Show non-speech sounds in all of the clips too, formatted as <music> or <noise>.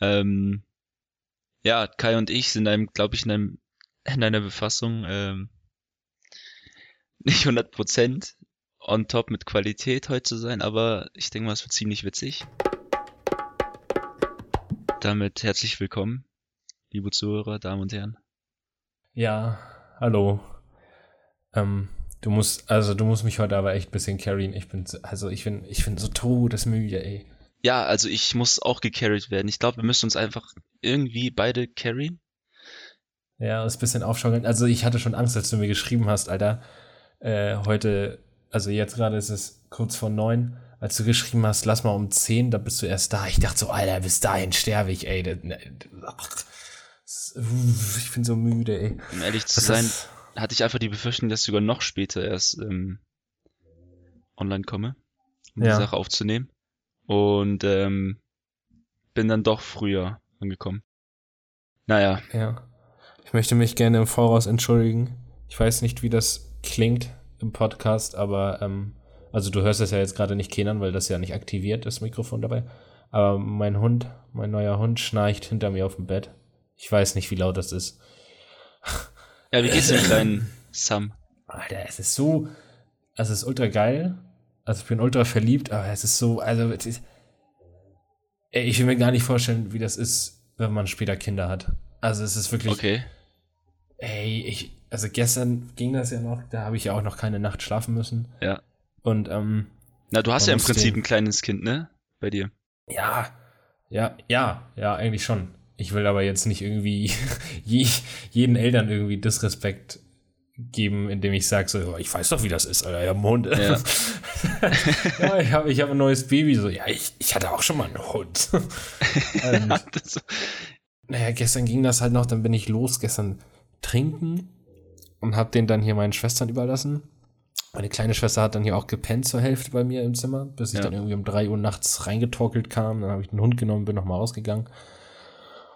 Ähm, ja, Kai und ich sind einem, glaube ich, in, einem, in einer Befassung ähm, <laughs> nicht 100% on top mit Qualität heute zu sein, aber ich denke mal, es wird ziemlich witzig. Damit herzlich willkommen, liebe Zuhörer, Damen und Herren. Ja, hallo. Ähm, du musst, also du musst mich heute aber echt ein bisschen carryen. Ich bin, also ich bin, ich bin so todesmüde, ey. Ja, also ich muss auch gecarried werden. Ich glaube, wir müssen uns einfach irgendwie beide carryen. Ja, ist ein bisschen aufschaukeln. Also ich hatte schon Angst, als du mir geschrieben hast, Alter. Äh, heute, also jetzt gerade ist es kurz vor neun. Als du geschrieben hast, lass mal um zehn, da bist du erst da. Ich dachte so, Alter, bis dahin sterbe ich, ey. Ne, ach, ich bin so müde, ey. Um ehrlich zu das sein, hatte ich einfach die Befürchtung, dass ich sogar noch später erst ähm, online komme, um ja. die Sache aufzunehmen. Und ähm, bin dann doch früher angekommen. Naja. Ja. Ich möchte mich gerne im Voraus entschuldigen. Ich weiß nicht, wie das klingt im Podcast, aber ähm, also du hörst es ja jetzt gerade nicht kennen, weil das ja nicht aktiviert, das Mikrofon dabei. Aber mein Hund, mein neuer Hund schnarcht hinter mir auf dem Bett. Ich weiß nicht, wie laut das ist. Ja, wie geht's dem kleinen <laughs> Sam? Alter, es ist so, also es ist ultra geil, also ich bin ultra verliebt, aber es ist so, also ist, ey, ich will mir gar nicht vorstellen, wie das ist, wenn man später Kinder hat. Also es ist wirklich. Okay. Ey, ich, also gestern ging das ja noch, da habe ich ja auch noch keine Nacht schlafen müssen. Ja. Und ähm. Na, du hast ja im Prinzip den, ein kleines Kind, ne? Bei dir. Ja, ja, ja, ja, eigentlich schon. Ich will aber jetzt nicht irgendwie <laughs> jeden Eltern irgendwie Disrespekt geben, indem ich sage, so, ich weiß doch, wie das ist, Alter, ja, Mond. <laughs> Ja, <laughs> ja ich habe ich hab ein neues Baby, so, ja, ich, ich hatte auch schon mal einen Hund. <laughs> ähm, naja, gestern ging das halt noch, dann bin ich los, gestern trinken und habe den dann hier meinen Schwestern überlassen. Meine kleine Schwester hat dann hier auch gepennt zur Hälfte bei mir im Zimmer, bis ich ja. dann irgendwie um drei Uhr nachts reingetorkelt kam. Dann habe ich den Hund genommen, bin nochmal rausgegangen.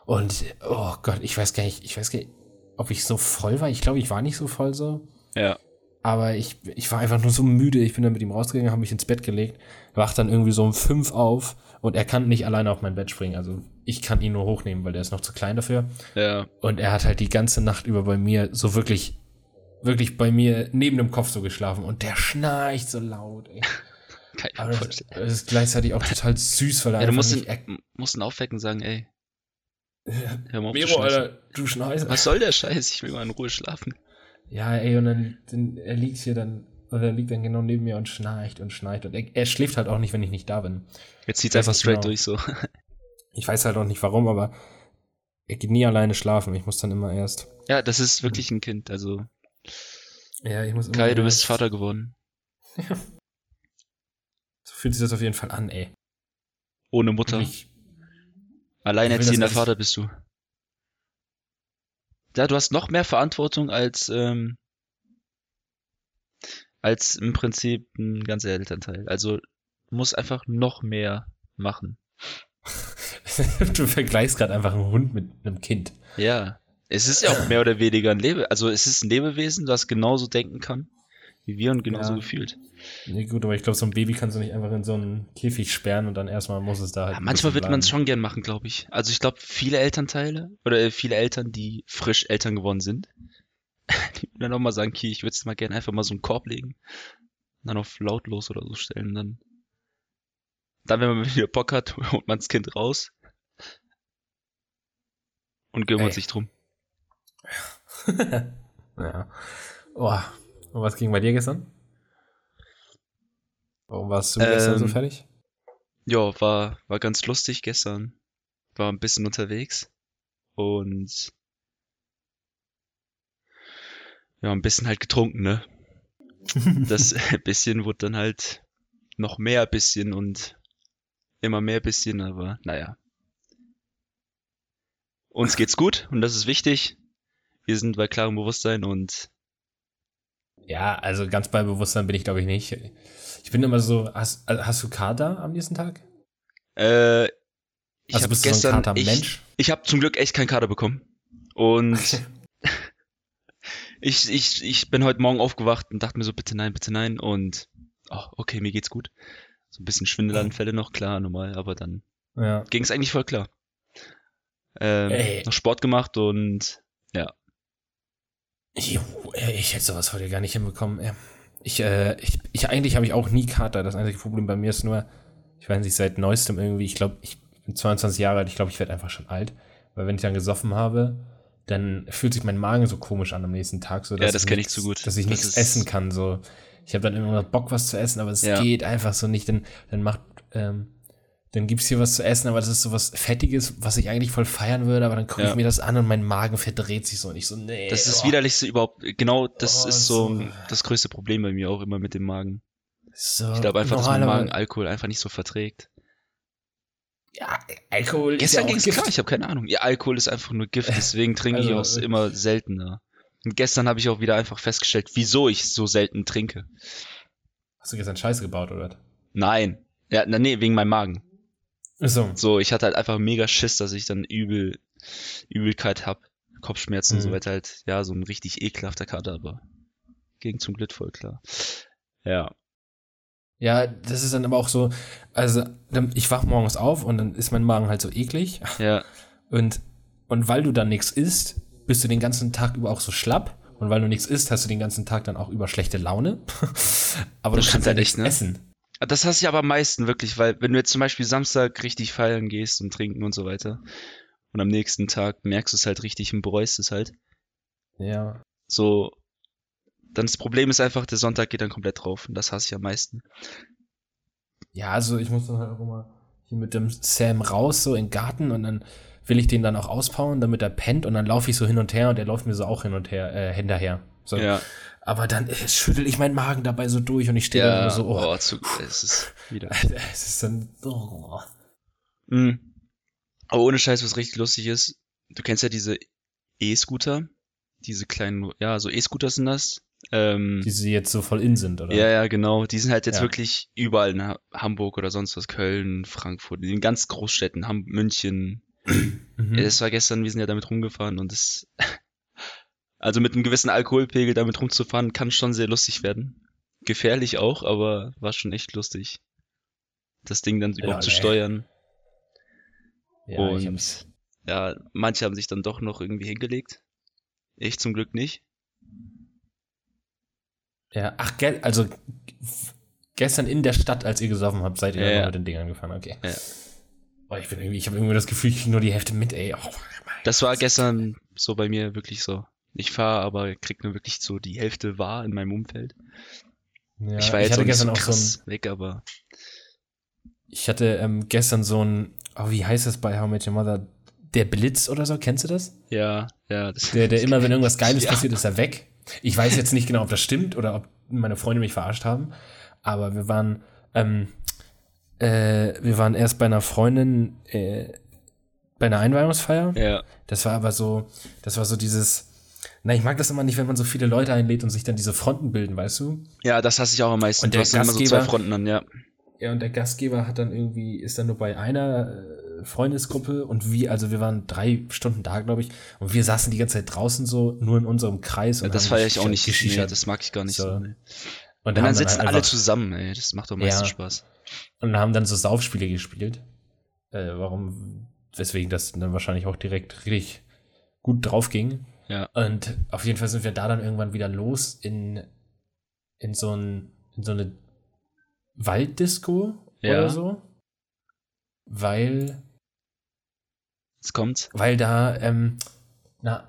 Und, oh Gott, ich weiß gar nicht, ich weiß gar nicht, ob ich so voll war. Ich glaube, ich war nicht so voll so. Ja. Aber ich, ich war einfach nur so müde. Ich bin dann mit ihm rausgegangen, habe mich ins Bett gelegt, wach dann irgendwie so um fünf auf und er kann nicht alleine auf mein Bett springen. Also ich kann ihn nur hochnehmen, weil der ist noch zu klein dafür. Ja. Und er hat halt die ganze Nacht über bei mir so wirklich, wirklich bei mir neben dem Kopf so geschlafen und der schnarcht so laut, ey. <laughs> Ich Aber das, das, ist gleichzeitig auch total süß, weil er ja, du musst, ihn, musst ihn aufwecken und sagen, ey, Hör mal auf Mero, Alter, du schneist. Was soll der Scheiß? Ich will mal in Ruhe schlafen. Ja, ey, und dann, dann er liegt hier dann, oder er liegt dann genau neben mir und schnarcht und schnarcht. Und er, er schläft halt auch nicht, wenn ich nicht da bin. Jetzt zieht einfach straight genau. durch so. <laughs> ich weiß halt auch nicht warum, aber er geht nie alleine schlafen. Ich muss dann immer erst. Ja, das ist wirklich ein Kind, also. Ja, ich muss immer Kai, du bist Vater geworden. Ja. <laughs> So fühlt sich das auf jeden Fall an, ey. Ohne Mutter. Ich, Alleinerziehender Vater bist du. Ja, du hast noch mehr Verantwortung als, ähm, als im Prinzip ein ganzer Elternteil. Also du musst einfach noch mehr machen. <laughs> du vergleichst gerade einfach einen Hund mit einem Kind. Ja. Es ist ja auch <clears throat> mehr oder weniger ein Lebe, also es ist ein Lebewesen, das genauso denken kann wie wir und genauso ja. gefühlt. Nee, gut, aber ich glaube, so ein Baby kannst du nicht einfach in so einen Käfig sperren und dann erstmal muss es da halt. Ja, manchmal wird man es schon gern machen, glaube ich. Also ich glaube, viele Elternteile oder äh, viele Eltern, die frisch Eltern geworden sind, <laughs> die dann auch mal sagen, okay, ich würde es mal gerne einfach mal so einen Korb legen und dann auf lautlos oder so stellen. Dann, dann, wenn man <laughs> wieder Bock hat, <laughs> holt man das Kind raus und kümmert Ey. sich drum. ja. Oh, und was ging bei dir gestern? Warum warst du ähm, gestern so ähm, fertig? Ja, war, war ganz lustig gestern. War ein bisschen unterwegs. Und ja, ein bisschen halt getrunken, ne? <laughs> das <laughs> bisschen wurde dann halt noch mehr bisschen und immer mehr bisschen, aber naja. Uns geht's gut und das ist wichtig. Wir sind bei klarem Bewusstsein und ja, also ganz bei Bewusstsein bin ich, glaube ich, nicht. Ich bin immer so, hast, also hast du Kater am nächsten Tag? Äh, ich also bist gestern, du so ein Kater-Mensch? Ich, ich habe zum Glück echt keinen Kater bekommen. Und <laughs> ich, ich, ich bin heute Morgen aufgewacht und dachte mir so, bitte nein, bitte nein. Und oh, okay, mir geht's gut. So ein bisschen Schwindelanfälle noch, klar, normal, aber dann ja. ging es eigentlich voll klar. Ähm, noch Sport gemacht und Jo, ey, ich hätte sowas heute gar nicht hinbekommen. Ich, äh, ich, ich eigentlich habe ich auch nie Kater. Das einzige Problem bei mir ist nur, ich weiß nicht, seit neuestem irgendwie, ich glaube, ich bin 22 Jahre alt, ich glaube, ich werde einfach schon alt. Weil wenn ich dann gesoffen habe, dann fühlt sich mein Magen so komisch an am nächsten Tag. So, Ja, das kenn ich zu gut. Dass ich Das nichts essen kann. So. Ich habe dann immer Bock, was zu essen, aber es Ja. geht einfach so nicht. Dann, dann macht, ähm, dann gibt's hier was zu essen, aber das ist so was Fettiges, was ich eigentlich voll feiern würde, aber dann gucke Ja. ich mir das an und mein Magen verdreht sich so und ich so, nee. das ist das oh. widerlichste überhaupt. Genau, das Oh, ist so so. das größte Problem bei mir auch immer mit dem Magen. So, Ich glaube einfach, dass mein Magen Alkohol einfach nicht so verträgt. Ja, Alkohol ist Gestern ja ging auch es Gift. klar, ich habe keine Ahnung. Ja, Alkohol ist einfach nur Gift, <laughs> deswegen trinke ich Also, auch äh, immer seltener. Und gestern habe ich auch wieder einfach festgestellt, wieso ich so selten trinke. Hast du gestern Scheiße gebaut, oder? Nein. Ja, na, nee, wegen meinem Magen. So. So, ich hatte halt einfach mega Schiss, dass ich dann übel, Übelkeit hab, Kopfschmerzen und so Mhm. weiter halt, ja, so ein richtig ekelhafter Kater, aber ging zum Glück voll klar. Ja. Ja, das ist dann aber auch so, also ich wach morgens auf und dann ist mein Magen halt so eklig Ja, und, und weil du dann nichts isst, bist du den ganzen Tag über auch so schlapp und weil du nichts isst, hast du den ganzen Tag dann auch über schlechte Laune. <laughs> aber Das du kannst halt nichts ne? essen. Das du ja aber am meisten wirklich, weil wenn du jetzt zum Beispiel Samstag richtig feiern gehst und trinken und so weiter und am nächsten Tag merkst du es halt richtig und bereust es halt, Ja. so, dann das Problem ist einfach, der Sonntag geht dann komplett drauf und das hasse ich am meisten. Ja, also ich muss dann halt auch immer hier mit dem Sam raus, so in den Garten und dann will ich den dann auch auspowern, damit er pennt und dann laufe ich so hin und her und er läuft mir so auch hin und her, äh, hinterher. So. Ja, Aber dann äh, schüttel ich meinen Magen dabei so durch und ich stehe ja, so, oh, oh, zu, es ist wieder. <laughs> es ist dann, oh. Mhm. Aber ohne Scheiß, was richtig lustig ist, du kennst ja diese E-Scooter, diese kleinen, ja, so E-Scooter sind das. Ähm, die sie jetzt so voll in sind, oder? ja, ja, genau. Die sind halt jetzt Ja. wirklich überall in Ha- Hamburg oder sonst was, Köln, Frankfurt, in den ganz Großstädten, Ham München. <clears throat> Mhm. Ja, das war gestern, wir sind ja damit rumgefahren und das, also mit einem gewissen Alkoholpegel damit rumzufahren, kann schon sehr lustig werden. Gefährlich auch, aber war schon echt lustig. Das Ding dann überhaupt zu nee. steuern. ja, und-. Ja, manche haben sich dann doch noch irgendwie hingelegt. Ich zum Glück nicht. Ja, ach, also gestern in der Stadt, als ihr gesoffen habt, seid ihr Ja, dann ja. mit den Dingern gefahren, okay. Ja. Oh, ich bin irgendwie, ich habe irgendwie das Gefühl, ich krieg nur die Hälfte mit, ey. Oh, Das war gestern so bei mir wirklich so. Ich fahre, aber krieg nur wirklich so die Hälfte wahr in meinem Umfeld. ja, ich war jetzt hatte auch nicht so gestern auch so ein, weg, aber ich hatte ähm, gestern so ein, oh, wie heißt das bei How Met Your Mother? Der Blitz oder so, kennst du das? ja, ja. Das, Der, der <laughs> immer, wenn irgendwas Geiles Ja. passiert, ist er weg. Ich weiß jetzt nicht genau, ob das stimmt oder ob meine Freunde mich verarscht haben, aber wir waren, ähm, äh, wir waren erst bei einer Freundin äh, bei einer Einweihungsfeier. ja, Das war aber so, das war so dieses, na, ich mag das immer nicht, wenn man so viele Leute einlädt und sich dann diese Fronten bilden, weißt du? ja, das hasse ich auch am meisten. Und du der hast dann immer so zwei Gastgeber- Fronten an, ja. Ja, und der Gastgeber hat dann irgendwie, ist dann nur bei einer äh, Freundesgruppe und wir, also wir waren drei Stunden da, glaube ich, und wir saßen die ganze Zeit draußen so, nur in unserem Kreis. ja und das feiere ich auch nicht. Nee, das mag ich gar nicht so. So. nee. und Und haben dann sitzen alle einfach- zusammen, ey. Das macht doch am meisten Ja. Spaß. und haben dann so Saufspiele gespielt. Äh, warum, weswegen das dann wahrscheinlich auch direkt richtig gut drauf ging. Ja. Und auf jeden Fall sind wir da dann irgendwann wieder los in, in so ein, in so eine Walddisco Ja. oder so. Weil, Jetzt kommt's. weil da, ähm, na,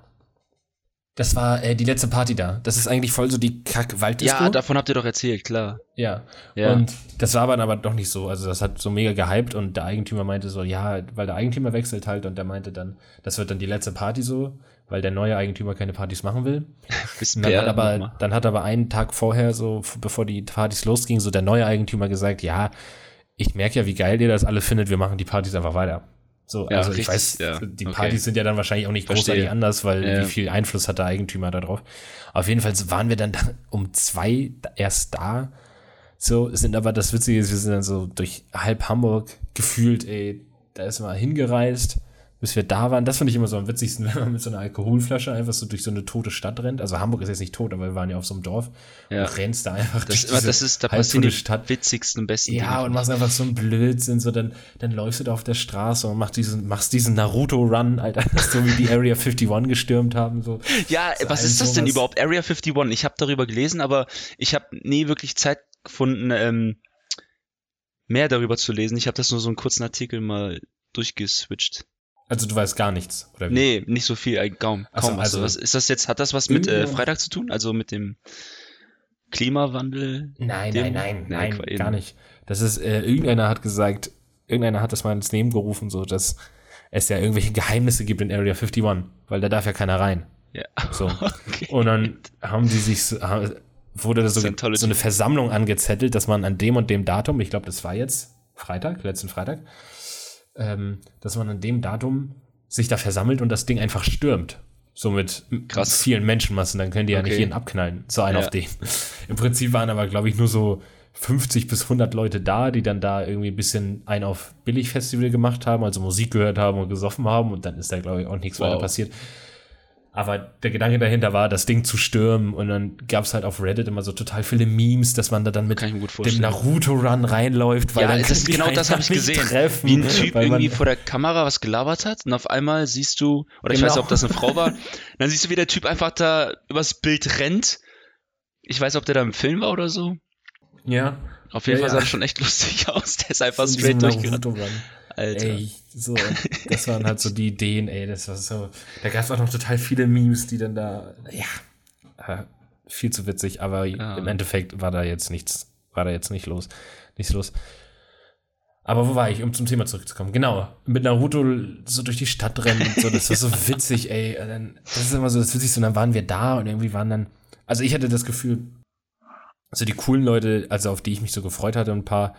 das war äh, die letzte Party da. Das ist eigentlich voll so die Kack-Walddisco. Ja, davon habt ihr doch erzählt, klar. Ja. Ja. Und das war dann aber doch nicht so. Also das hat so mega gehypt und der Eigentümer meinte so, ja, weil der Eigentümer wechselt halt und der meinte dann, das wird dann die letzte Party so, weil der neue Eigentümer keine Partys machen will. <laughs> Dann hat aber, dann hat aber einen Tag vorher, so bevor die Partys losgingen, so der neue Eigentümer gesagt, ja, ich merke ja, wie geil ihr das alle findet, wir machen die Partys einfach weiter. So, Ja, also ich richtig, weiß, ja, die okay. Partys sind ja dann wahrscheinlich auch nicht Verstehe. großartig anders, weil Ja. wie viel Einfluss hat der Eigentümer da drauf. Auf jeden Fall waren wir dann da um zwei erst da. So, sind aber das Witzige ist, wir sind dann so durch halb Hamburg gefühlt, ey, da ist mal hingereist. Bis wir da waren. Das finde ich immer so am witzigsten, <laughs> wenn man mit so einer Alkoholflasche einfach so durch so eine tote Stadt rennt. Also Hamburg ist jetzt nicht tot, aber wir waren ja auf so einem Dorf Ja. und rennst da einfach Das, durch das ist, da passieren halbtote die Stadt. witzigsten, besten Ja, Dinge. und machst einfach so einen Blödsinn, so dann, dann läufst du da auf der Straße und machst diesen, machst diesen Naruto-Run, Alter, <laughs> so wie die Area 51 gestürmt haben, so. Ja, So was ist das denn sowas. überhaupt? Area 51. Ich habe darüber gelesen, aber ich habe nie wirklich Zeit gefunden, ähm, mehr darüber zu lesen. Ich habe das nur so einen kurzen Artikel mal durchgeswitcht. Also du weißt gar nichts, oder wie? Nee, nicht so viel, äh, kaum. So, kaum was. also- was. Ist das jetzt, hat das was mit äh, Freitag zu tun? Also mit dem Klimawandel? Nein, Dem- nein, nein, nein, gar nicht. Das ist, äh, irgendeiner hat gesagt, irgendeiner hat das mal ins Leben gerufen, so, dass es ja irgendwelche Geheimnisse gibt in Area 51, weil da darf ja keiner rein. Ja. So. <laughs> Okay. Und dann haben die sich, so- wurde da so, so eine Versammlung angezettelt, dass man an dem und dem Datum, ich glaube, das war jetzt Freitag, letzten Freitag, ähm, dass man an dem Datum sich da versammelt und das Ding einfach stürmt. So mit Krass. vielen Menschenmassen, dann können die ja nicht Okay. jeden abknallen. So einer Ja. auf den. <laughs> Im Prinzip waren aber, glaube ich, nur so 50 bis 100 Leute da, die dann da irgendwie ein bisschen ein auf Billigfestival gemacht haben, also Musik gehört haben und gesoffen haben und dann ist da, glaube ich, auch nichts Wow. weiter passiert. Aber der Gedanke dahinter war, das Ding zu stürmen und dann gab es halt auf Reddit immer so total viele Memes, dass man da dann mit ich dem. Naruto-Run reinläuft, weil ja, dann das, können die genau das habe ich gesehen. Treffen, Wie ein Typ weil man- irgendwie vor der Kamera was gelabert hat und auf einmal siehst du, oder ich Genau. weiß nicht, ob das eine Frau war, <laughs> dann siehst du, wie der Typ einfach da übers Bild rennt. Ich weiß, ob der da im Film war oder so. Ja, Auf jeden Ja, Fall ja. sah das schon echt <laughs> lustig aus. Der ist einfach in straight durchgerannt. Alter. Ey, so, das waren halt so die Ideen, ey, das war so. Da gab es auch noch total viele Memes, die dann da, ja, äh, viel zu witzig, aber Ja. im Endeffekt war da jetzt nichts, war da jetzt nicht los, nichts los. Aber wo war ich, um zum Thema zurückzukommen? Genau, mit Naruto so durch die Stadt rennen und so, das war so <laughs> witzig, ey. Dann, das ist immer so das Witzigste, und dann waren wir da und irgendwie waren dann, also ich hatte das Gefühl, also die coolen Leute, also auf die ich mich so gefreut hatte, ein paar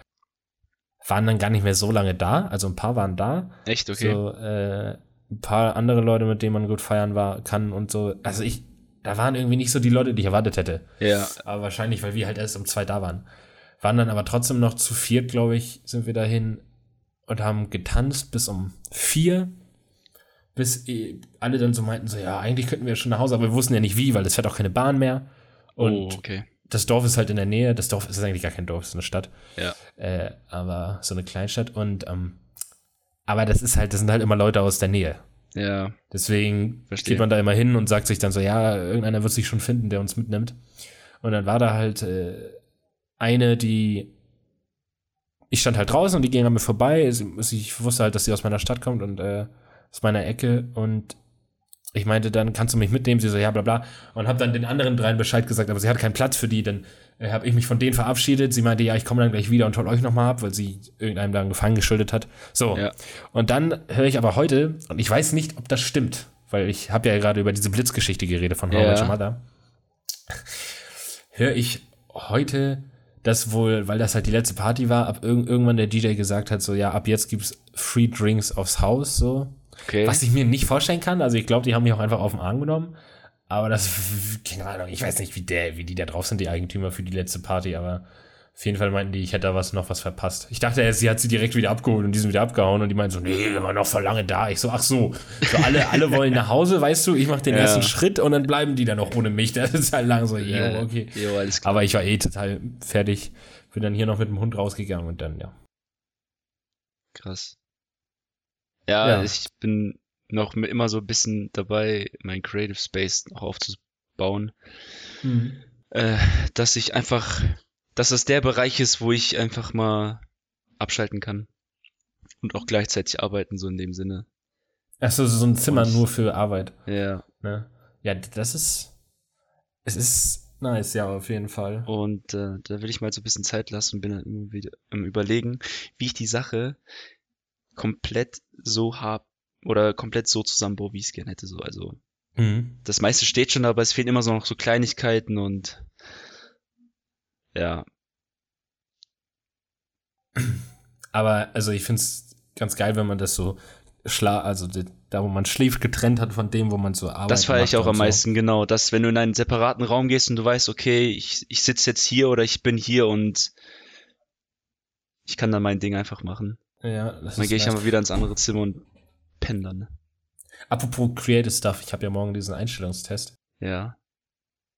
waren dann gar nicht mehr so lange da, also ein paar waren da, Echt, okay. so äh, ein paar andere Leute, mit denen man gut feiern war, kann und so. Also ich, da waren irgendwie nicht so die Leute, die ich erwartet hätte. Ja. Aber wahrscheinlich, weil wir halt erst um zwei da waren. Waren dann aber trotzdem noch zu viert, glaube ich, sind wir dahin und haben getanzt bis um vier. Bis alle dann so meinten, so, ja, eigentlich könnten wir schon nach Hause, aber wir wussten ja nicht wie, weil es fährt auch keine Bahn mehr. Und oh, okay. Das Dorf ist halt in der Nähe. Das Dorf ist eigentlich gar kein Dorf, es ist eine Stadt. Ja. Äh, aber so eine Kleinstadt. Und ähm, aber das ist halt, das sind halt immer Leute aus der Nähe. Ja. Deswegen Verstehe. geht man da immer hin und sagt sich dann so, ja, irgendeiner wird sich schon finden, der uns mitnimmt. Und dann war da halt äh, eine, die ich stand halt draußen und die ging an mir vorbei. Ich wusste halt, dass sie aus meiner Stadt kommt und äh, aus meiner Ecke und ich meinte dann, kannst du mich mitnehmen? Sie so, ja, bla bla. Und habe dann den anderen dreien Bescheid gesagt, aber sie hat keinen Platz für die. Dann äh, habe ich mich von denen verabschiedet. Sie meinte, ja, ich komme dann gleich wieder und hol euch nochmal ab, weil sie irgendeinem da einen Gefallen geschuldet hat. So. Ja. Und dann höre ich aber heute, und ich weiß nicht, ob das stimmt, weil ich habe ja gerade über diese Blitzgeschichte geredet von How I Ja. Mother. Höre ich heute, dass wohl, weil das halt die letzte Party war, ab irg irgendwann der DJ gesagt hat, so ja, ab jetzt gibt's Free Drinks aufs Haus, so. Okay. Was ich mir nicht vorstellen kann, also ich glaube, die haben mich auch einfach auf den Arm genommen. Aber das, <laughs> keine Ahnung, ich weiß nicht, wie der, wie die da drauf sind, die Eigentümer für die letzte Party, aber auf jeden Fall meinten die, ich hätte da was noch was verpasst. Ich dachte, sie hat sie direkt wieder abgeholt und die sind wieder abgehauen und die meinten so, nee, wir waren noch voll lange da. Ich so, ach so, so alle, alle wollen nach Hause, weißt du, ich mache den Ja. ersten Schritt und dann bleiben die da noch ohne mich. Das ist halt lang so, jo, Ja. okay. Jo, alles klar. Aber ich war eh total fertig. Bin dann hier noch mit dem Hund rausgegangen und dann, ja. Krass. Ja, Ja. ich bin noch immer so ein bisschen dabei, mein Creative Space noch aufzubauen. Äh, dass ich einfach, dass das der Bereich ist, wo ich einfach mal abschalten kann. Und auch gleichzeitig arbeiten, so in dem Sinne. Achso, so ein Zimmer Und- nur für Arbeit. Ja. Ne? Ja, das ist. Es ist nice, ja, auf jeden Fall. Und äh, da will ich mal so ein bisschen Zeit lassen und bin dann immer wieder am überlegen, wie ich die Sache komplett so hab oder komplett so zusammenbaue, wie ich es gerne hätte. So. Also Mhm. das meiste steht schon, aber es fehlen immer so noch so Kleinigkeiten und ja, Aber also ich finde es ganz geil, wenn man das so schla also da wo man schläft getrennt hat von dem, wo man so arbeitet. das feiere ich auch am so. meisten, genau. Dass wenn du in einen separaten Raum gehst und du weißt, okay, ich, ich sitze jetzt hier oder ich bin hier und ich kann dann mein Ding einfach machen. Ja, das Dann gehe ich einfach wieder ins andere Zimmer und pennen dann. Apropos Creative Stuff, ich habe ja morgen diesen Einstellungstest. Ja.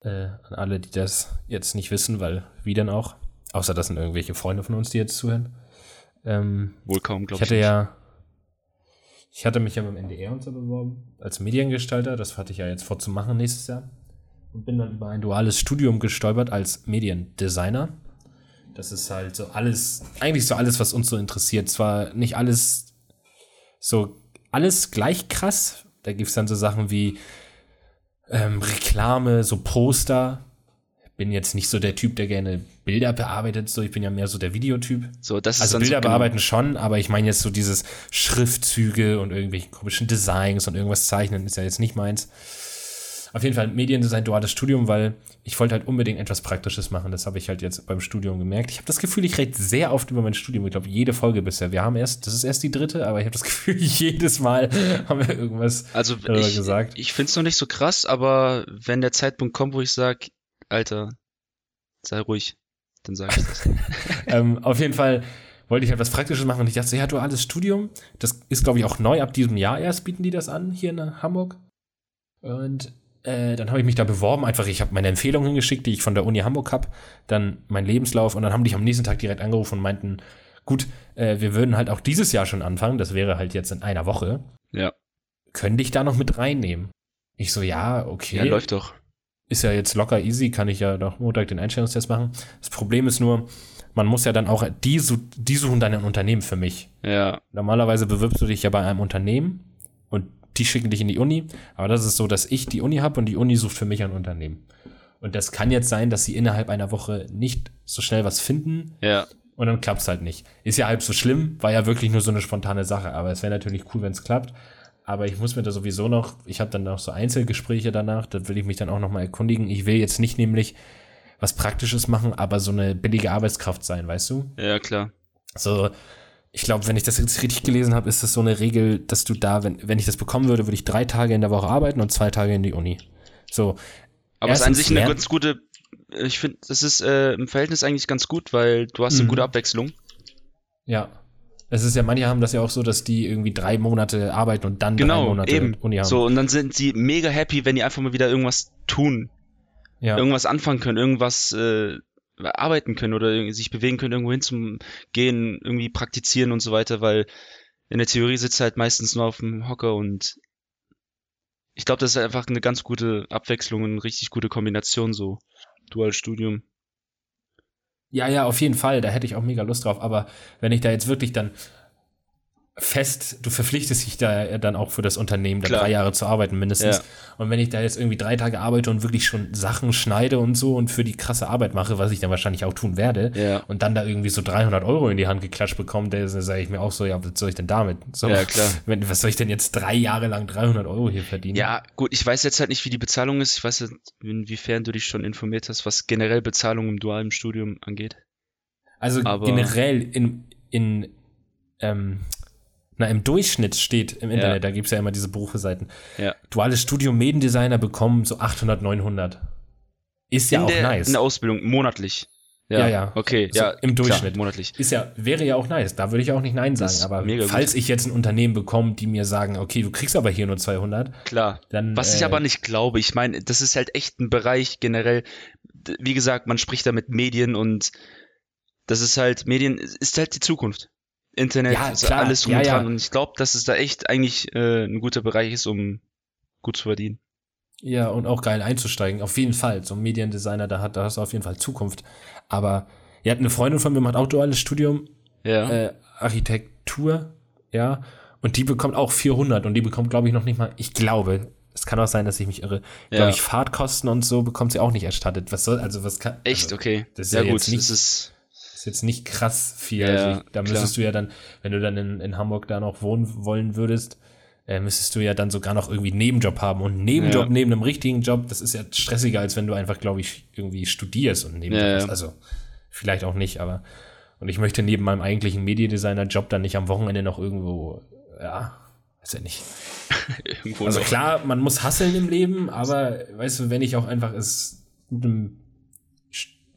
Äh, an alle, die das jetzt nicht wissen, weil wie denn auch? Außer das sind irgendwelche Freunde von uns, die jetzt zuhören. Ähm, Wohl kaum, glaube ich. Ich hatte ja. Ich hatte mich ja beim NDR und so beworben, als Mediengestalter. Das hatte ich ja jetzt vorzumachen nächstes Jahr. Und bin dann über ein duales Studium gestolpert als Mediendesigner. Das ist halt so alles, eigentlich so alles, was uns so interessiert. Zwar nicht alles so, alles gleich krass. Da gibt es dann so Sachen wie ähm, Reklame, so Poster. Bin jetzt nicht so der Typ, der gerne Bilder bearbeitet. So, ich bin ja mehr so der Videotyp. So, das also Bilder so genau- bearbeiten schon, aber ich meine jetzt so dieses Schriftzüge und irgendwelche komischen Designs und irgendwas zeichnen ist ja jetzt nicht meins. Auf jeden Fall Mediendesign, duales Studium, weil ich wollte halt unbedingt etwas Praktisches machen. Das habe ich halt jetzt beim Studium gemerkt. Ich habe das Gefühl, ich rede sehr oft über mein Studium. Ich glaube, jede Folge bisher. Wir haben erst, das ist erst die dritte, aber ich habe das <laughs> Gefühl, jedes Mal haben wir irgendwas Also ich, gesagt. ich finde es noch nicht so krass, aber wenn der Zeitpunkt kommt, wo ich sage, Alter, sei ruhig, dann sage ich das. <laughs> <laughs> ähm, auf jeden Fall wollte ich halt was Praktisches machen und ich dachte, ja, duales Studium, das ist, glaube ich, auch neu. Ab diesem Jahr erst bieten die das an, hier in Hamburg. Und äh, dann habe ich mich da beworben. Einfach, ich habe meine Empfehlungen hingeschickt, die ich von der Uni Hamburg habe, dann mein Lebenslauf und dann haben die am nächsten Tag direkt angerufen und meinten, gut, äh, wir würden halt auch dieses Jahr schon anfangen, das wäre halt jetzt in einer Woche. Ja. Können dich da noch mit reinnehmen? Ich so, ja, okay. Ja, läuft doch. ist ja jetzt locker easy, kann ich ja noch Montag den Einstellungstest machen. Das Problem ist nur, man muss ja dann auch, die, die suchen dann ein Unternehmen für mich. Ja, Normalerweise bewirbst du dich ja bei einem Unternehmen die schicken dich in die Uni. Aber das ist so, dass ich die Uni habe und die Uni sucht für mich ein Unternehmen. Und das kann jetzt sein, dass sie innerhalb einer Woche nicht so schnell was finden ja. und dann klappt's halt nicht. Ist ja halb so schlimm, war ja wirklich nur so eine spontane Sache. Aber es wäre natürlich cool, wenn es klappt. Aber ich muss mir da sowieso noch, ich habe dann noch so Einzelgespräche danach, da will ich mich dann auch nochmal erkundigen. Ich will jetzt nicht nämlich was Praktisches machen, aber so eine billige Arbeitskraft sein, weißt du? Ja, klar. So, ich glaube, wenn ich das jetzt richtig gelesen habe, ist das so eine Regel, dass du da, wenn, wenn ich das bekommen würde, würde ich drei Tage in der Woche arbeiten und zwei Tage in die Uni. So, Aber es ist an sich eine ganz gute, ich finde, das ist äh, im Verhältnis eigentlich ganz gut, weil du hast eine Mhm. gute Abwechslung. ja. Es ist ja, manche haben das ja auch so, dass die irgendwie drei Monate arbeiten und dann drei Genau, Monate eben. Uni haben. So, und dann sind sie mega happy, wenn die einfach mal wieder irgendwas tun, ja. irgendwas anfangen können, irgendwas äh, arbeiten können oder sich bewegen können, irgendwo hinzugehen, irgendwie praktizieren und so weiter, weil in der Theorie sitzt halt meistens nur auf dem Hocker und ich glaube, das ist einfach eine ganz gute Abwechslung eine richtig gute Kombination, so Dualstudium. Ja, ja, auf jeden Fall. Da hätte ich auch mega Lust drauf. Aber wenn ich da jetzt wirklich dann fest, du verpflichtest dich da dann auch für das Unternehmen, da Klar. drei Jahre zu arbeiten mindestens. Ja. Und wenn ich da jetzt irgendwie drei Tage arbeite und wirklich schon Sachen schneide und so und für die krasse Arbeit mache, was ich dann wahrscheinlich auch tun werde, Ja. und dann da irgendwie so 300 Euro in die Hand geklatscht bekomme, da sage ich mir auch so, ja, was soll ich denn damit? So, Ja, klar. <laughs> Wenn, was soll ich denn jetzt drei Jahre lang 300 Euro hier verdienen? Ja, gut, ich weiß jetzt halt nicht, wie die Bezahlung ist. Ich weiß nicht, inwiefern du dich schon informiert hast, was generell Bezahlung im dualen Studium angeht. Also Aber- generell in, in ähm, na, im Durchschnitt steht im Internet, da gibt's ja immer diese Berufeseiten. Ja. Duales Studium Mediendesigner bekommen so 800, 900. Ist ja in auch der, nice. In der Ausbildung, monatlich. Ja, ja. Okay, So ja. im klar, Durchschnitt. monatlich. Ist ja, wäre ja auch nice. Da würde ich auch nicht Nein sagen. Aber mega gut. falls ich jetzt ein Unternehmen bekomme, die mir sagen, okay, du kriegst aber hier nur 200, Klar. dann. Was äh, ich aber nicht glaube, ich meine, das ist halt echt ein Bereich generell, wie gesagt, man spricht da mit Medien und das ist halt, Medien ist halt die Zukunft. Internet Ja, ist alles drum ja, dran und ich glaube, dass es da echt eigentlich äh, ein guter Bereich ist, um gut zu verdienen. Ja, und auch geil einzusteigen. Auf jeden Fall. So ein Mediendesigner, da, hat, da hast du auf jeden Fall Zukunft. Aber ihr habt eine Freundin von mir, macht auch duales Studium, Ja. äh, Architektur, ja. Und die bekommt auch 400 und die bekommt, glaube ich, noch nicht mal, ich glaube, es kann auch sein, dass ich mich irre, Ja. glaube ich, Fahrtkosten und so bekommt sie auch nicht erstattet. Was soll, also was kann. echt, also, okay. das ist ja, ja gut, nicht- das ist, ist jetzt nicht krass viel. Ja, also ich, da klar. müsstest du ja dann, wenn du dann in, in Hamburg da noch wohnen wollen würdest, äh, müsstest du ja dann sogar noch irgendwie einen Nebenjob haben. Und einen Nebenjob Ja. neben einem richtigen Job, das ist ja stressiger, als wenn du einfach, glaube ich, irgendwie studierst und einen Nebenjob Ja, hast. Also vielleicht auch nicht, aber und ich möchte neben meinem eigentlichen Mediendesigner-Job dann nicht am Wochenende noch irgendwo, ja, weiß ja nicht. <laughs> Also klar, man muss hasseln im Leben, aber weißt du, wenn ich auch einfach es mit einem